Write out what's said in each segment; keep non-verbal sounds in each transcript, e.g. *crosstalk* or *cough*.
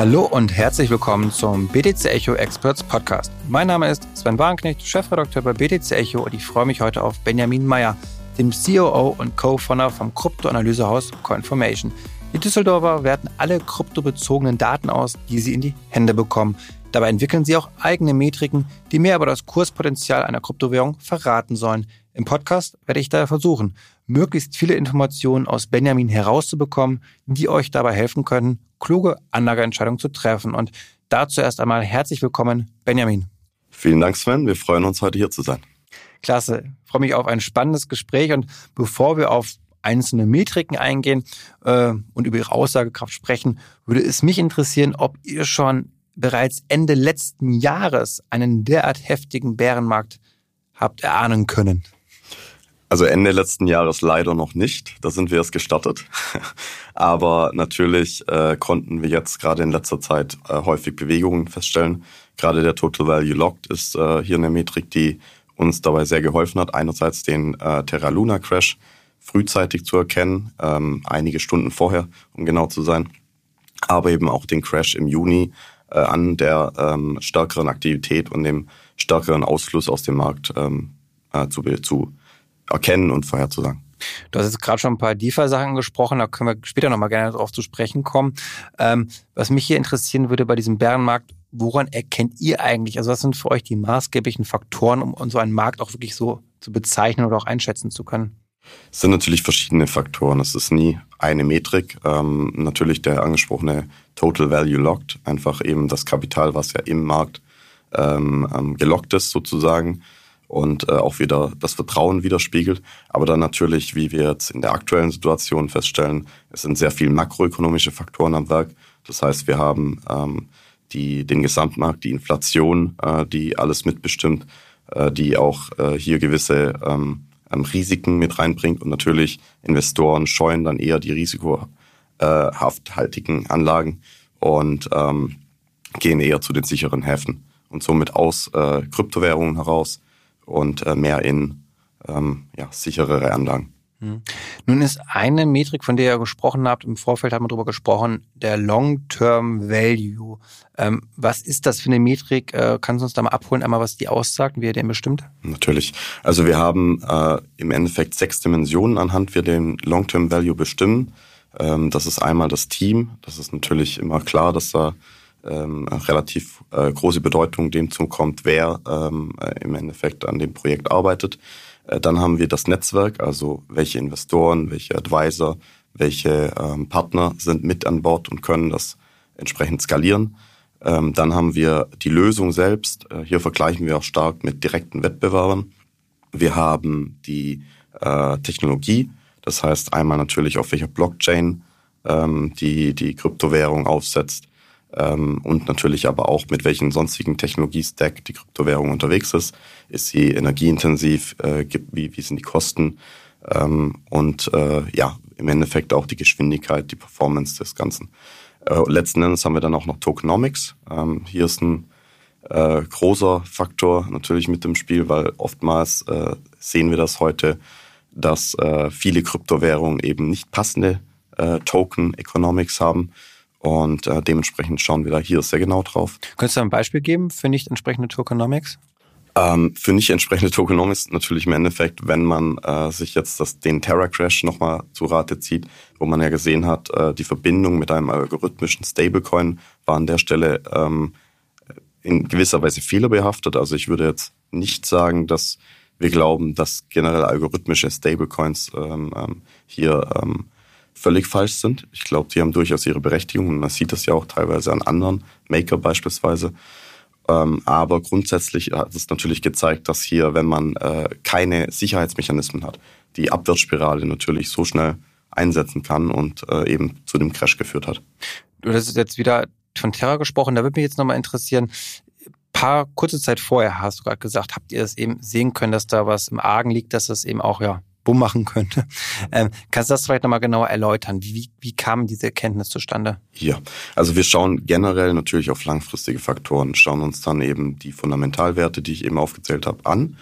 Hallo und herzlich willkommen zum BTC Echo Experts Podcast. Mein Name ist Sven Wagenknecht, Chefredakteur bei BTC Echo und ich freue mich heute auf Benjamin Meyer, dem COO und Co-Founder vom Kryptoanalysehaus Coinformation. Die Düsseldorfer werten alle kryptobezogenen Daten aus, die sie in die Hände bekommen. Dabei entwickeln sie auch eigene Metriken, die mehr über das Kurspotenzial einer Kryptowährung verraten sollen. Im Podcast werde ich daher versuchen, möglichst viele Informationen aus Benjamin herauszubekommen, die euch dabei helfen können, kluge Anlageentscheidungen zu treffen. Und dazu erst einmal herzlich willkommen, Benjamin. Vielen Dank, Sven. Wir freuen uns, heute hier zu sein. Klasse. Ich freue mich auf ein spannendes Gespräch. Und bevor wir auf einzelne Metriken eingehen äh, und über Ihre Aussagekraft sprechen, würde es mich interessieren, ob ihr schon bereits Ende letzten Jahres einen derart heftigen Bärenmarkt habt erahnen können. Also Ende letzten Jahres leider noch nicht. Da sind wir erst gestartet. *laughs* Aber natürlich äh, konnten wir jetzt gerade in letzter Zeit äh, häufig Bewegungen feststellen. Gerade der Total Value Locked ist äh, hier eine Metrik, die uns dabei sehr geholfen hat. Einerseits den äh, Terra Luna Crash frühzeitig zu erkennen, ähm, einige Stunden vorher, um genau zu sein. Aber eben auch den Crash im Juni äh, an der ähm, stärkeren Aktivität und dem stärkeren Ausfluss aus dem Markt ähm, äh, zu, zu erkennen und vorherzusagen. Du hast jetzt gerade schon ein paar DeFi-Sachen gesprochen, da können wir später nochmal gerne darauf zu sprechen kommen. Ähm, was mich hier interessieren würde bei diesem Bärenmarkt, woran erkennt ihr eigentlich, also was sind für euch die maßgeblichen Faktoren, um, um so einen Markt auch wirklich so zu bezeichnen oder auch einschätzen zu können? Es sind natürlich verschiedene Faktoren. Es ist nie eine Metrik. Ähm, natürlich der angesprochene Total Value Locked, einfach eben das Kapital, was ja im Markt ähm, ähm gelockt ist sozusagen und äh, auch wieder das Vertrauen widerspiegelt. Aber dann natürlich, wie wir jetzt in der aktuellen Situation feststellen, es sind sehr viele makroökonomische Faktoren am Werk. Das heißt, wir haben ähm, die, den Gesamtmarkt, die Inflation, äh, die alles mitbestimmt, äh, die auch äh, hier gewisse ähm, ähm, Risiken mit reinbringt. Und natürlich Investoren scheuen dann eher die risikohafthaltigen Anlagen und ähm, gehen eher zu den sicheren Häfen und somit aus äh, Kryptowährungen heraus und äh, mehr in ähm, ja, sicherere Anlagen. Hm. Nun ist eine Metrik, von der ihr gesprochen habt, im Vorfeld haben wir darüber gesprochen, der Long-Term Value. Ähm, was ist das für eine Metrik? Äh, kannst du uns da mal abholen, einmal was die aussagt und wie ihr den bestimmt? Natürlich. Also wir haben äh, im Endeffekt sechs Dimensionen, anhand wir den Long-Term Value bestimmen. Ähm, das ist einmal das Team. Das ist natürlich immer klar, dass da ähm, relativ äh, große Bedeutung dem zukommt, wer ähm, äh, im Endeffekt an dem Projekt arbeitet. Äh, dann haben wir das Netzwerk, also welche Investoren, welche Advisor, welche ähm, Partner sind mit an Bord und können das entsprechend skalieren. Ähm, dann haben wir die Lösung selbst. Äh, hier vergleichen wir auch stark mit direkten Wettbewerbern. Wir haben die äh, Technologie, das heißt einmal natürlich auf welcher Blockchain ähm, die die Kryptowährung aufsetzt und natürlich aber auch mit welchen sonstigen Technologie-Stack die Kryptowährung unterwegs ist. Ist sie energieintensiv? Äh, wie, wie sind die Kosten? Ähm, und äh, ja, im Endeffekt auch die Geschwindigkeit, die Performance des Ganzen. Äh, letzten Endes haben wir dann auch noch Tokenomics. Ähm, hier ist ein großer Faktor natürlich mit dem Spiel, weil oftmals sehen wir das heute, dass viele Kryptowährungen eben nicht passende äh, Token Economics haben und äh, dementsprechend schauen wir da hier sehr genau drauf. Könntest du ein Beispiel geben für nicht entsprechende Tokenomics? Ähm, für nicht entsprechende Tokenomics natürlich im Endeffekt, wenn man äh, sich jetzt das, den Terra Crash nochmal zu Rate zieht, wo man ja gesehen hat, äh, die Verbindung mit einem algorithmischen Stablecoin war an der Stelle ähm, in gewisser Weise fehlerbehaftet. Also ich würde jetzt nicht sagen, dass wir glauben, dass generell algorithmische Stablecoins ähm, ähm, hier ähm, völlig falsch sind. Ich glaube, die haben durchaus ihre Berechtigung und man sieht das ja auch teilweise an anderen, Maker beispielsweise. Ähm, aber grundsätzlich hat es natürlich gezeigt, dass hier, wenn man äh, keine Sicherheitsmechanismen hat, die Abwärtsspirale natürlich so schnell einsetzen kann und äh, eben zu dem Crash geführt hat. Du hast jetzt wieder von Terra gesprochen, da würde mich jetzt nochmal interessieren, paar kurze Zeit vorher hast du gerade gesagt, habt ihr es eben sehen können, dass da was im Argen liegt, dass das eben auch ja bumm machen könnte. Ähm, kannst du das vielleicht nochmal genauer erläutern? Wie, wie kam diese Erkenntnis zustande? Ja, also wir schauen generell natürlich auf langfristige Faktoren, schauen uns dann eben die Fundamentalwerte, die ich eben aufgezählt habe, an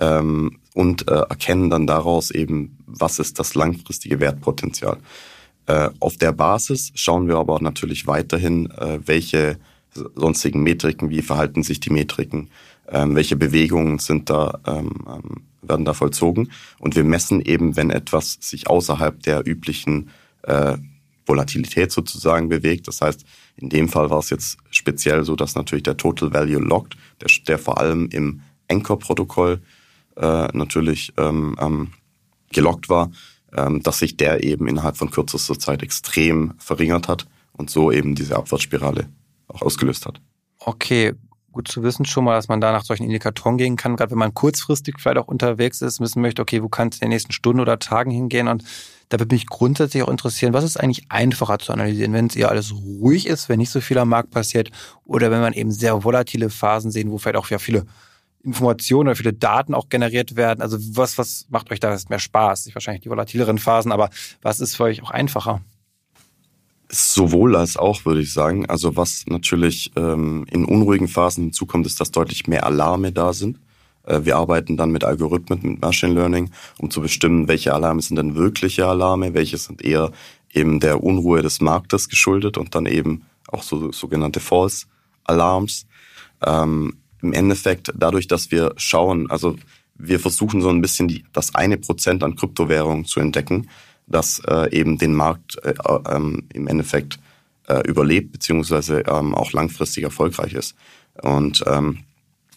ähm, und äh, erkennen dann daraus eben, was ist das langfristige Wertpotenzial. Äh, auf der Basis schauen wir aber natürlich weiterhin, äh, welche sonstigen Metriken, wie verhalten sich die Metriken, ähm, welche Bewegungen sind da, ähm, ähm, werden da vollzogen. Und wir messen eben, wenn etwas sich außerhalb der üblichen äh, Volatilität sozusagen bewegt. Das heißt, in dem Fall war es jetzt speziell so, dass natürlich der Total Value Locked, der, der vor allem im Anchor-Protokoll äh, natürlich ähm, ähm, gelockt war, ähm, dass sich der eben innerhalb von kürzester Zeit extrem verringert hat und so eben diese Abwärtsspirale auch ausgelöst hat. Okay, gut zu wissen schon mal, dass man da nach solchen Indikatoren gehen kann, gerade wenn man kurzfristig vielleicht auch unterwegs ist, wissen möchte, okay, wo kann es in den nächsten Stunden oder Tagen hingehen und da würde mich grundsätzlich auch interessieren, was ist eigentlich einfacher zu analysieren, wenn es eher alles ruhig ist, wenn nicht so viel am Markt passiert oder wenn man eben sehr volatile Phasen sehen, wo vielleicht auch viele Informationen oder viele Daten auch generiert werden. Also was, was macht euch da mehr Spaß? Wahrscheinlich die volatileren Phasen, aber was ist für euch auch einfacher? Sowohl als auch, würde ich sagen. Also was natürlich ähm, in unruhigen Phasen hinzukommt, ist, dass deutlich mehr Alarme da sind. Äh, wir arbeiten dann mit Algorithmen, mit Machine Learning, um zu bestimmen, welche Alarme sind denn wirkliche Alarme, welche sind eher eben der Unruhe des Marktes geschuldet und dann eben auch so sogenannte False Alarms. Ähm, Im Endeffekt dadurch, dass wir schauen, also wir versuchen so ein bisschen die, das eine Prozent an Kryptowährungen zu entdecken, das äh, eben den Markt äh, ähm, im Endeffekt äh, überlebt, beziehungsweise ähm, auch langfristig erfolgreich ist. Und ähm,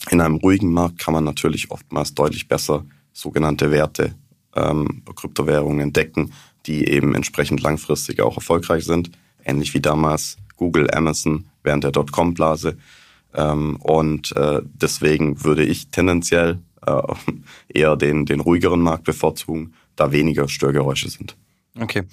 in einem ruhigen Markt kann man natürlich oftmals deutlich besser sogenannte Werte, ähm, Kryptowährungen entdecken, die eben entsprechend langfristig auch erfolgreich sind, ähnlich wie damals Google, Amazon während der Dotcom-Blase. Ähm, und äh, deswegen würde ich tendenziell äh, *laughs* eher den, den ruhigeren Markt bevorzugen, da weniger Störgeräusche sind. Okay.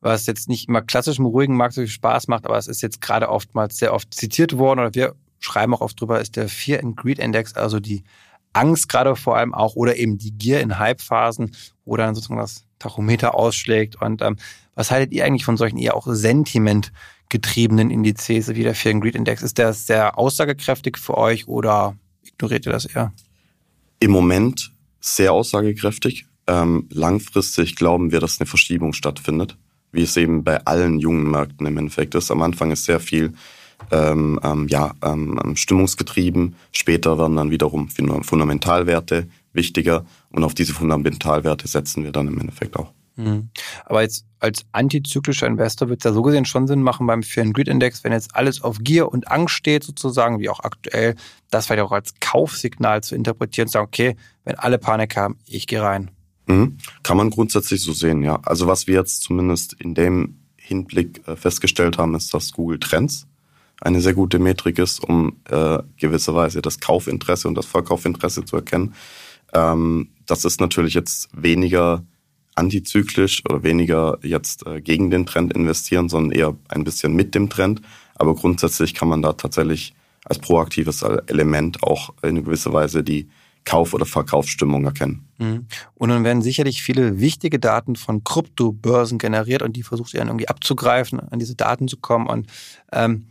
Was jetzt nicht immer klassisch im ruhigen Markt so viel Spaß macht, aber es ist jetzt gerade oftmals sehr oft zitiert worden oder wir schreiben auch oft drüber, ist der Fear and Greed Index, also die Angst gerade vor allem auch oder eben die Gier in Hype-Phasen, wo dann sozusagen das Tachometer ausschlägt. Und ähm, was haltet ihr eigentlich von solchen eher auch Sentiment getriebenen Indizes wie der Fear and Greed Index? Ist der sehr aussagekräftig für euch oder ignoriert ihr das eher? Im Moment sehr aussagekräftig. Ähm, langfristig glauben wir, dass eine Verschiebung stattfindet, wie es eben bei allen jungen Märkten im Endeffekt ist. Am Anfang ist sehr viel ähm, ähm, ja, ähm, ähm, stimmungsgetrieben. Später werden dann wiederum Fundamentalwerte wichtiger und auf diese Fundamentalwerte setzen wir dann im Endeffekt auch. Mhm. Aber jetzt als antizyklischer Investor wird es ja so gesehen schon Sinn machen beim Fear Greed Index, wenn jetzt alles auf Gier und Angst steht sozusagen, wie auch aktuell, das vielleicht auch als Kaufsignal zu interpretieren, zu sagen, okay, wenn alle Panik haben, ich gehe rein. Mhm. Kann man grundsätzlich so sehen, ja. Also was wir jetzt zumindest in dem Hinblick äh, festgestellt haben, ist, dass Google Trends eine sehr gute Metrik ist, um äh, gewisserweise das Kaufinteresse und das Verkaufinteresse zu erkennen. Ähm, das ist natürlich jetzt weniger antizyklisch oder weniger jetzt äh, gegen den Trend investieren, sondern eher ein bisschen mit dem Trend. Aber grundsätzlich kann man da tatsächlich als proaktives Element auch in gewisser Weise die Kauf- oder Verkaufsstimmung erkennen. Mhm. Und dann werden sicherlich viele wichtige Daten von Kryptobörsen generiert und die versucht ihr dann irgendwie abzugreifen, an diese Daten zu kommen. Und ähm,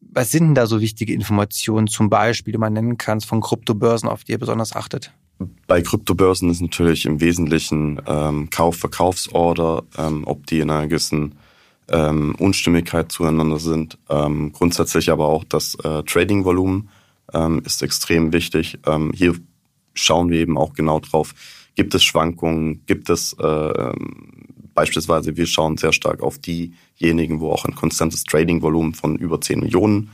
was sind denn da so wichtige Informationen, zum Beispiel, die man nennen kann, von Kryptobörsen, auf die ihr besonders achtet? Bei Kryptobörsen ist natürlich im Wesentlichen ähm, Kauf-Verkaufsorder, ähm, ob die in einer gewissen ähm, Unstimmigkeit zueinander sind. Ähm, grundsätzlich aber auch das äh, Trading-Volumen ähm, ist extrem wichtig. Ähm, hier schauen wir eben auch genau drauf, gibt es Schwankungen, gibt es äh, Beispielsweise, wir schauen sehr stark auf diejenigen, wo auch ein konstantes Trading-Volumen von über 10 Millionen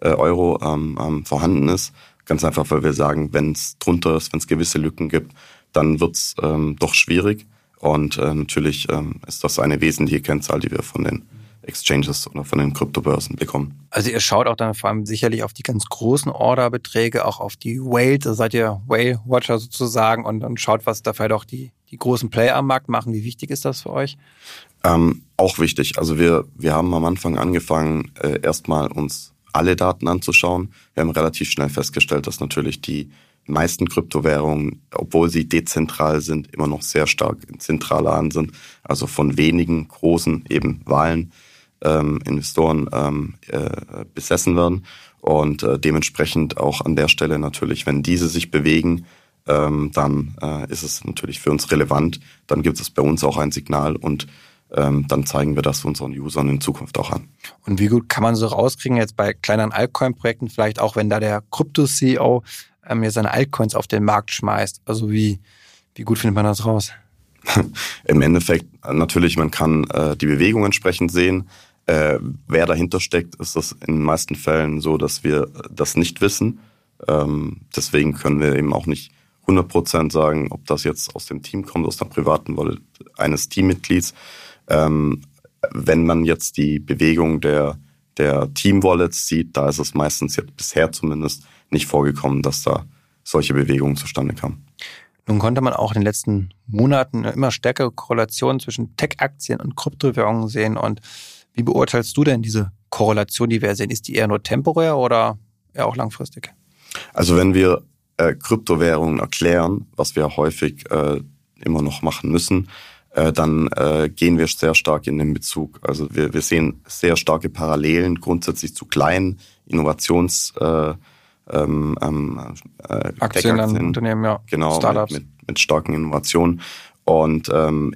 äh, Euro ähm, ähm, vorhanden ist. Ganz einfach, weil wir sagen, wenn es drunter ist, wenn es gewisse Lücken gibt, dann wird es ähm, doch schwierig. Und äh, natürlich ähm, ist das eine wesentliche Kennzahl, die wir von den Exchanges oder von den Kryptobörsen bekommen. Also ihr schaut auch dann vor allem sicherlich auf die ganz großen Orderbeträge, auch auf die Whales, also seid ihr Whale-Watcher sozusagen und dann schaut, was da vielleicht auch die, die großen Player am Markt machen. Wie wichtig ist das für euch? Ähm, auch wichtig. Also wir, wir haben am Anfang angefangen, äh, erstmal uns alle Daten anzuschauen. Wir haben relativ schnell festgestellt, dass natürlich die meisten Kryptowährungen, obwohl sie dezentral sind, immer noch sehr stark in zentraler Hand sind. Also von wenigen großen eben Wahlen ähm, Investoren ähm, äh, besessen werden. Und äh, dementsprechend auch an der Stelle natürlich, wenn diese sich bewegen, ähm, dann äh, ist es natürlich für uns relevant. Dann gibt es bei uns auch ein Signal und ähm, dann zeigen wir das unseren Usern in Zukunft auch an. Und wie gut kann man so rauskriegen, jetzt bei kleineren Altcoin-Projekten, vielleicht auch wenn da der Krypto-CEO ähm, jetzt seine Altcoins auf den Markt schmeißt? Also wie, wie gut findet man das raus? *laughs* Im Endeffekt natürlich, man kann äh, die Bewegung entsprechend sehen. Äh, wer dahinter steckt, ist das in den meisten Fällen so, dass wir das nicht wissen. Ähm, deswegen können wir eben auch nicht 100% sagen, ob das jetzt aus dem Team kommt, aus der privaten Wallet eines Teammitglieds. Ähm, wenn man jetzt die Bewegung der, der Team-Wallets sieht, da ist es meistens jetzt bisher zumindest nicht vorgekommen, dass da solche Bewegungen zustande kamen. Nun konnte man auch in den letzten Monaten eine immer stärkere Korrelation zwischen Tech-Aktien und Kryptowährungen sehen. Und wie beurteilst du denn diese Korrelation, die wir sehen? Ist die eher nur temporär oder eher auch langfristig? Also wenn wir äh, Kryptowährungen erklären, was wir häufig äh, immer noch machen müssen, äh, dann äh, gehen wir sehr stark in den Bezug. Also wir, wir sehen sehr starke Parallelen grundsätzlich zu kleinen Innovations äh, ähm, ähm äh, Aktien, Aktien Unternehmen, ja. Genau, Startups. Mit, mit, mit starken Innovationen. Und ähm,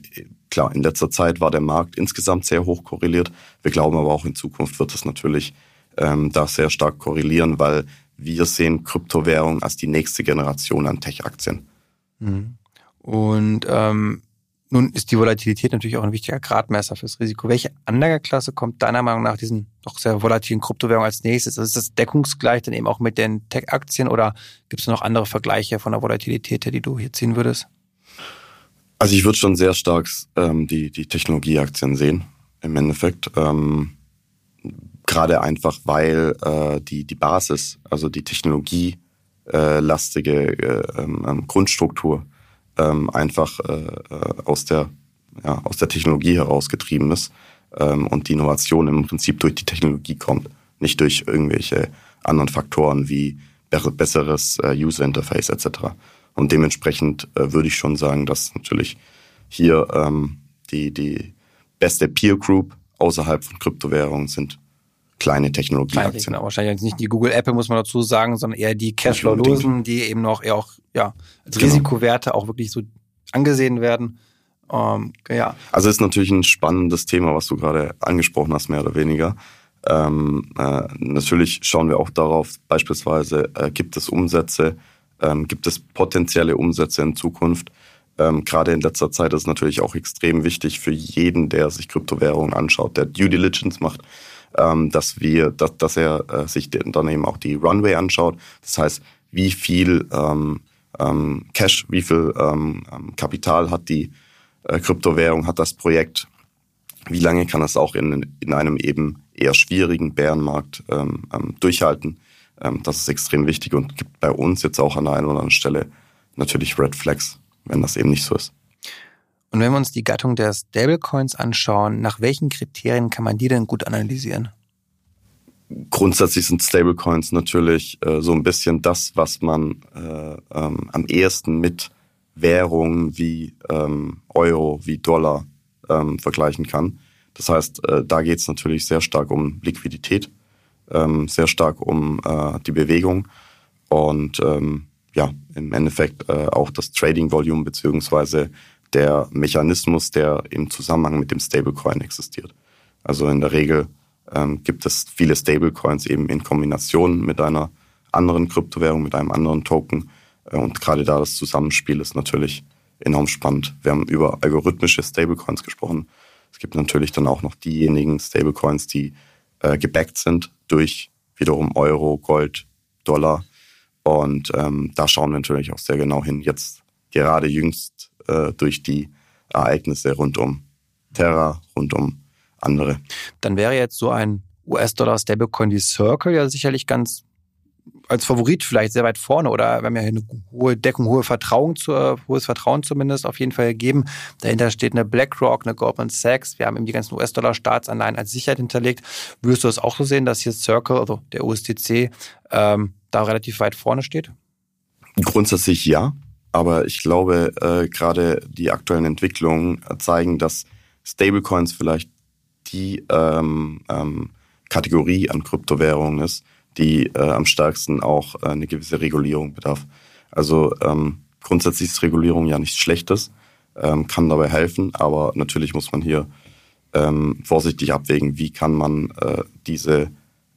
klar, in letzter Zeit war der Markt insgesamt sehr hoch korreliert. Wir glauben aber auch in Zukunft wird es natürlich ähm, da sehr stark korrelieren, weil wir sehen Kryptowährungen als die nächste Generation an Tech-Aktien. Mhm. Und ähm, nun ist die Volatilität natürlich auch ein wichtiger Gradmesser fürs Risiko. Welche Anlageklasse kommt deiner Meinung nach diesen doch sehr volatilen Kryptowährungen als nächstes? Also ist das deckungsgleich dann eben auch mit den Tech-Aktien oder gibt es noch andere Vergleiche von der Volatilität her, die du hier ziehen würdest? Also ich würde schon sehr stark ähm, die, die Technologieaktien sehen, im Endeffekt. Ähm, Gerade einfach, weil äh, die, die Basis, also die technologielastige äh, ähm, ähm, Grundstruktur ähm, einfach äh, äh, aus, der, ja, aus der Technologie herausgetrieben ist ähm, und die Innovation im Prinzip durch die Technologie kommt, nicht durch irgendwelche anderen Faktoren wie besseres äh, User Interface etc. Und dementsprechend äh, würde ich schon sagen, dass natürlich hier ähm, die, die beste Peer Group außerhalb von Kryptowährungen sind kleine Technologieaktien. Genau, wahrscheinlich nicht die Google Apple, muss man dazu sagen, sondern eher die Cashflow-losen, die eben noch eher auch ja, als genau. Risikowerte auch wirklich so angesehen werden. Ähm, ja. Also ist natürlich ein spannendes Thema, was du gerade angesprochen hast, mehr oder weniger. Ähm, äh, natürlich schauen wir auch darauf, beispielsweise äh, gibt es Umsätze, ähm, gibt es potenzielle Umsätze in Zukunft. Ähm, gerade in letzter Zeit ist es natürlich auch extrem wichtig für jeden, der sich Kryptowährungen anschaut, der Due Diligence macht, ähm, dass wir, dass, dass er äh, sich dann eben auch die Runway anschaut. Das heißt, wie viel ähm, ähm, Cash, wie viel ähm, ähm, Kapital hat die äh, Kryptowährung, hat das Projekt, wie lange kann es auch in, in einem eben eher schwierigen Bärenmarkt ähm, ähm, durchhalten. Ähm, das ist extrem wichtig und gibt bei uns jetzt auch an der einen oder anderen Stelle natürlich Red Flags, wenn das eben nicht so ist. Und wenn wir uns die Gattung der Stablecoins anschauen, nach welchen Kriterien kann man die denn gut analysieren? Grundsätzlich sind Stablecoins natürlich äh, so ein bisschen das, was man äh, ähm, am ehesten mit Währungen wie ähm, Euro, wie Dollar ähm, vergleichen kann. Das heißt, äh, da geht es natürlich sehr stark um Liquidität, ähm, sehr stark um äh, die Bewegung und ähm, ja, im Endeffekt äh, auch das Trading Volume beziehungsweise der Mechanismus, der im Zusammenhang mit dem Stablecoin existiert. Also in der Regel ähm, gibt es viele Stablecoins eben in Kombination mit einer anderen Kryptowährung, mit einem anderen Token. Äh, und gerade da das Zusammenspiel ist natürlich enorm spannend. Wir haben über algorithmische Stablecoins gesprochen. Es gibt natürlich dann auch noch diejenigen Stablecoins, die äh, gebackt sind durch wiederum Euro, Gold, Dollar. Und ähm, da schauen wir natürlich auch sehr genau hin. Jetzt gerade jüngst äh, durch die Ereignisse rund um Terra, rund um andere. Dann wäre jetzt so ein US-Dollar-Stablecoin wie Circle ja sicherlich ganz als Favorit vielleicht sehr weit vorne oder wir haben ja eine hohe Deckung, hohe Vertrauen zu, hohes Vertrauen zumindest auf jeden Fall gegeben. Dahinter steht eine BlackRock, eine Goldman Sachs. Wir haben eben die ganzen US-Dollar-Staatsanleihen als Sicherheit hinterlegt. Würdest du das auch so sehen, dass hier Circle, also der USDC, ähm, da relativ weit vorne steht? Grundsätzlich ja, aber ich glaube, äh, gerade die aktuellen Entwicklungen zeigen, dass Stablecoins vielleicht die ähm, ähm, Kategorie an Kryptowährungen ist, die äh, am stärksten auch äh, eine gewisse Regulierung bedarf. Also ähm, grundsätzlich ist Regulierung ja nichts Schlechtes, ähm, kann dabei helfen, aber natürlich muss man hier ähm, vorsichtig abwägen, wie kann man äh, diese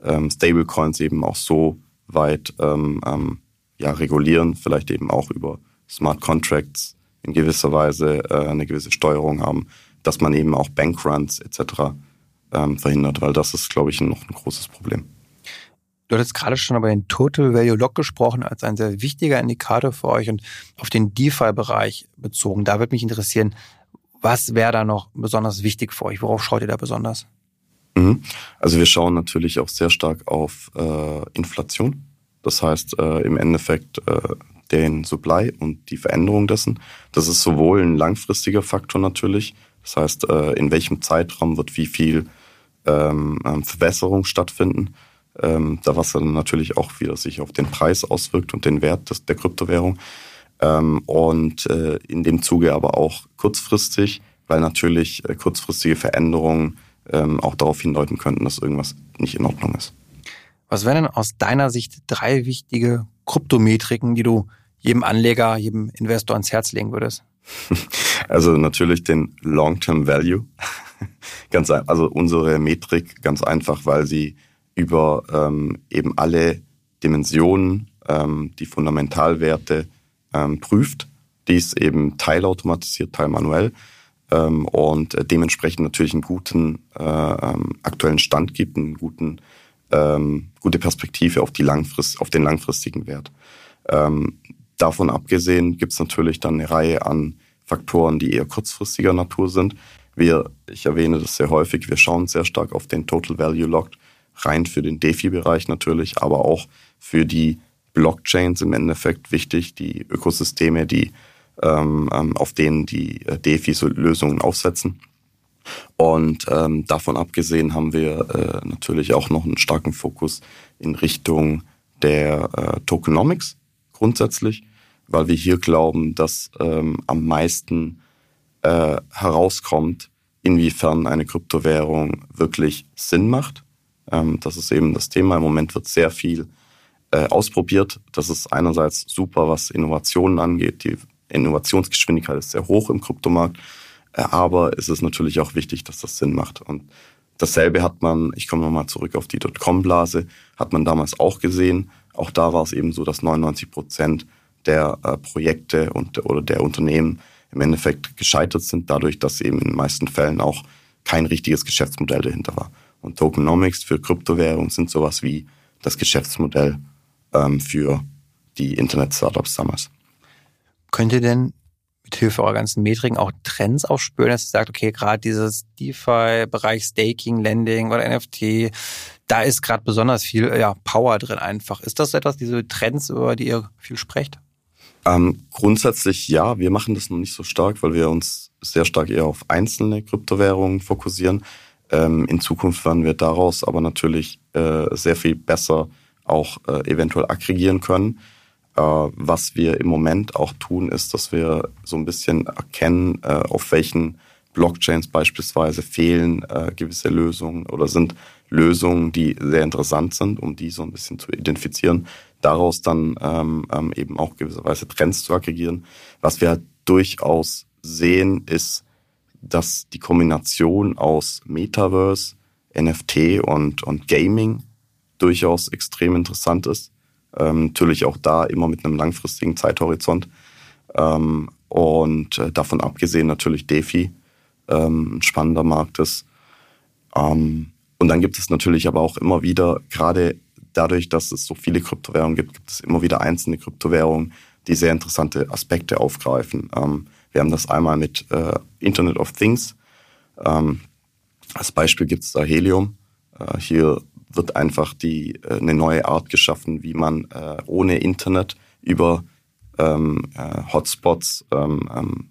ähm, Stablecoins eben auch so weit ähm, ähm, ja, regulieren, vielleicht eben auch über Smart Contracts in gewisser Weise äh, eine gewisse Steuerung haben, dass man eben auch Bankruns etc. Ähm, verhindert, weil das ist, glaube ich, noch ein großes Problem. Du hattest gerade schon über den Total Value Lock gesprochen als ein sehr wichtiger Indikator für euch und auf den DeFi-Bereich bezogen. Da würde mich interessieren, was wäre da noch besonders wichtig für euch? Worauf schaut ihr da besonders? Mhm. Also wir schauen natürlich auch sehr stark auf äh, Inflation. Das heißt äh, im Endeffekt äh, den Supply und die Veränderung dessen. Das ist sowohl ein langfristiger Faktor natürlich. Das heißt, äh, in welchem Zeitraum wird wie viel ähm, Verbesserung stattfinden. Ähm, da was dann natürlich auch wieder sich auf den Preis auswirkt und den Wert des, der Kryptowährung. Ähm, und äh, in dem Zuge aber auch kurzfristig, weil natürlich äh, kurzfristige Veränderungen ähm, auch darauf hindeuten könnten, dass irgendwas nicht in Ordnung ist. Was wären denn aus deiner Sicht drei wichtige Kryptometriken, die du jedem Anleger, jedem Investor ans Herz legen würdest? *laughs* Also natürlich den Long-Term Value. *laughs* ganz also unsere Metrik ganz einfach, weil sie über ähm, eben alle Dimensionen, ähm, die Fundamentalwerte ähm, prüft. Dies eben teilautomatisiert, teilmanuell ähm, und äh, dementsprechend natürlich einen guten äh, ähm, aktuellen Stand gibt, einen guten ähm, gute Perspektive auf die langfrist auf den langfristigen Wert. Ähm, davon abgesehen gibt es natürlich dann eine Reihe an Faktoren, die eher kurzfristiger Natur sind. Wir, ich erwähne das sehr häufig, wir schauen sehr stark auf den Total Value Locked, rein für den DeFi-Bereich natürlich, aber auch für die Blockchains im Endeffekt wichtig, die Ökosysteme, die ähm, ähm auf denen die äh, DeFi-Lösungen aufsetzen. Und ähm, davon abgesehen haben wir äh, natürlich auch noch einen starken Fokus in Richtung der äh, Tokenomics grundsätzlich, weil wir hier glauben, dass ähm, am meisten äh, herauskommt, inwiefern eine Kryptowährung wirklich Sinn macht. Ähm, das ist eben das Thema. Im Moment wird sehr viel äh, ausprobiert. Das ist einerseits super, was Innovationen angeht. Die Innovationsgeschwindigkeit ist sehr hoch im Kryptomarkt. Äh, aber es ist natürlich auch wichtig, dass das Sinn macht. Und dasselbe hat man, ich komme nochmal zurück auf die Dotcom-Blase, hat man damals auch gesehen. Auch da war es eben so, dass 99 Prozent der äh, Projekte und, oder der Unternehmen im Endeffekt gescheitert sind, dadurch, dass eben in den meisten Fällen auch kein richtiges Geschäftsmodell dahinter war. Und Tokenomics für Kryptowährungen sind sowas wie das Geschäftsmodell ähm, für die Internet-Startups damals. Könnte denn mit Hilfe eurer ganzen Metriken auch Trends aufspüren, dass ihr sagt, okay, gerade dieses DeFi-Bereich Staking, Lending oder NFT, da ist gerade besonders viel ja, Power drin einfach. Ist das etwas, diese Trends, über die ihr viel sprecht? Ähm, grundsätzlich ja, wir machen das noch nicht so stark, weil wir uns sehr stark eher auf einzelne Kryptowährungen fokussieren. Ähm, in Zukunft werden wir daraus aber natürlich äh, sehr viel besser auch äh, eventuell aggregieren können. Äh, was wir im Moment auch tun, ist, dass wir so ein bisschen erkennen, äh, auf welchen Blockchains beispielsweise fehlen äh, gewisse Lösungen oder sind Lösungen, die sehr interessant sind, um die so ein bisschen zu identifizieren, daraus dann ähm, ähm, eben auch gewisserweise Trends zu aggregieren. Was wir halt durchaus sehen, ist, dass die Kombination aus Metaverse, NFT und, und Gaming durchaus extrem interessant ist. Ähm, natürlich auch da immer mit einem langfristigen Zeithorizont. Ähm, und äh, davon abgesehen natürlich DeFi, ähm, ein spannender Markt ist. Ähm, und dann gibt es natürlich aber auch immer wieder, gerade dadurch, dass es so viele Kryptowährungen gibt, gibt es immer wieder einzelne Kryptowährungen, die sehr interessante Aspekte aufgreifen. Ähm, wir haben das einmal mit äh, Internet of Things. Ähm, als Beispiel gibt es da Helium. Äh, hier wird einfach die, äh, eine neue Art geschaffen, wie man äh, ohne Internet über ähm, äh, Hotspots ähm, ähm,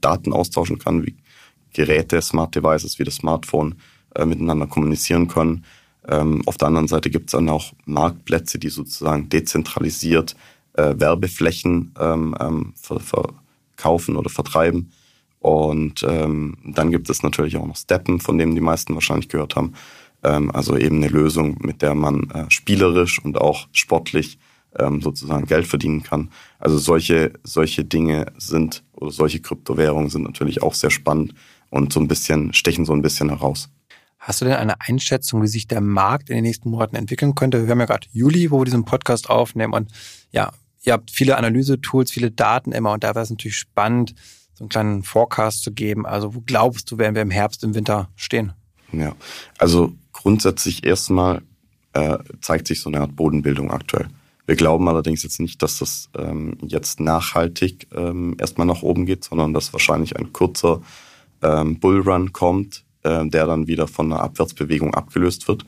Daten austauschen kann, wie Geräte, Smart Devices wie das Smartphone äh, miteinander kommunizieren können. Ähm, auf der anderen Seite gibt es dann auch Marktplätze, die sozusagen dezentralisiert Werbeflächen ähm, ähm, ver verkaufen oder vertreiben. Und ähm, dann gibt es natürlich auch noch Steppen, von dem die meisten wahrscheinlich gehört haben. Ähm, also eben eine Lösung, mit der man äh, spielerisch und auch sportlich ähm, sozusagen Geld verdienen kann. Also solche, solche Dinge sind oder solche Kryptowährungen sind natürlich auch sehr spannend, und so ein bisschen, stechen so ein bisschen heraus. Hast du denn eine Einschätzung, wie sich der Markt in den nächsten Monaten entwickeln könnte? Wir haben ja gerade Juli, wo wir diesen Podcast aufnehmen und ja, ihr habt viele Analyse-Tools, viele Daten immer und da wäre es natürlich spannend, so einen kleinen Forecast zu geben. Also wo glaubst du, werden wir im Herbst, im Winter stehen? Ja, also grundsätzlich erstmal äh, zeigt sich so eine Art Bodenbildung aktuell. Wir glauben allerdings jetzt nicht, dass das ähm, jetzt nachhaltig ähm, erstmal nach oben geht, sondern dass wahrscheinlich ein kurzer ähm, Bullrun kommt, äh, der dann wieder von einer Abwärtsbewegung abgelöst wird.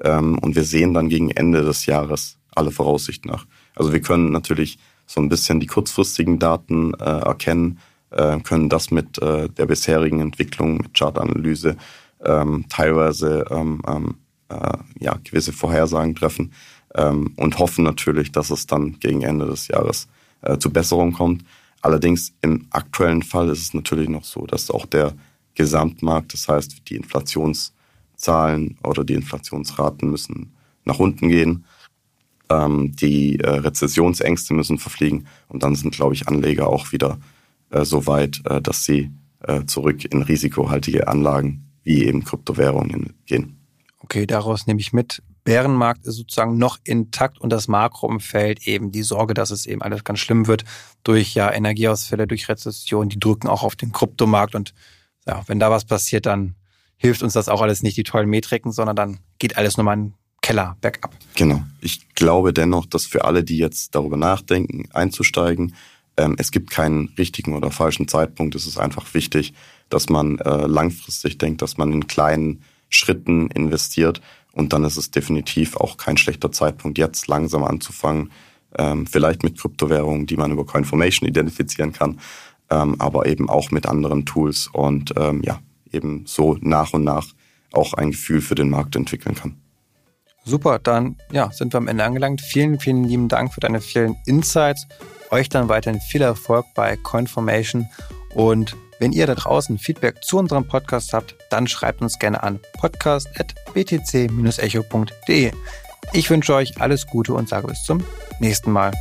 Ähm, und wir sehen dann gegen Ende des Jahres alle Voraussicht nach. Also wir können natürlich so ein bisschen die kurzfristigen Daten äh, erkennen, äh, können das mit äh, der bisherigen Entwicklung, mit Chartanalyse, ähm, teilweise ähm, ähm, äh, ja, gewisse Vorhersagen treffen ähm, und hoffen natürlich, dass es dann gegen Ende des Jahres äh, zu Besserung kommt. Allerdings im aktuellen Fall ist es natürlich noch so, dass auch der Gesamtmarkt, das heißt die Inflationszahlen oder die Inflationsraten müssen nach unten gehen, ähm, die äh, Rezessionsängste müssen verfliegen und dann sind, glaube ich, Anleger auch wieder äh, so weit, äh, dass sie äh, zurück in risikohaltige Anlagen wie eben Kryptowährungen gehen. Okay, daraus nehme ich mit, Bärenmarkt ist sozusagen noch intakt und das Makroumfeld eben die Sorge, dass es eben alles ganz schlimm wird durch ja Energieausfälle, durch Rezession, die drücken auch auf den Kryptomarkt und ja, wenn da was passiert, dann hilft uns das auch alles nicht, die tollen Metriken, sondern dann geht alles nochmal in Keller bergab. Genau. Ich glaube dennoch, dass für alle, die jetzt darüber nachdenken, einzusteigen, ähm, es gibt keinen richtigen oder falschen Zeitpunkt. Es ist einfach wichtig, dass man äh, langfristig denkt, dass man in kleinen Schritten investiert und dann ist es definitiv auch kein schlechter Zeitpunkt, jetzt langsam anzufangen, ähm, vielleicht mit Kryptowährungen, die man über Coinformation identifizieren kann, ähm, aber eben auch mit anderen Tools und ähm, ja, eben so nach und nach auch ein Gefühl für den Markt entwickeln kann. Super, dann ja, sind wir am Ende angelangt. Vielen, vielen lieben Dank für deine vielen Insights. Euch dann weiterhin viel Erfolg bei Coinformation und wenn ihr da draußen Feedback zu unserem Podcast habt, dann schreibt uns gerne an podcast.btc-echo.de. Ich wünsche euch alles Gute und sage bis zum nächsten Mal.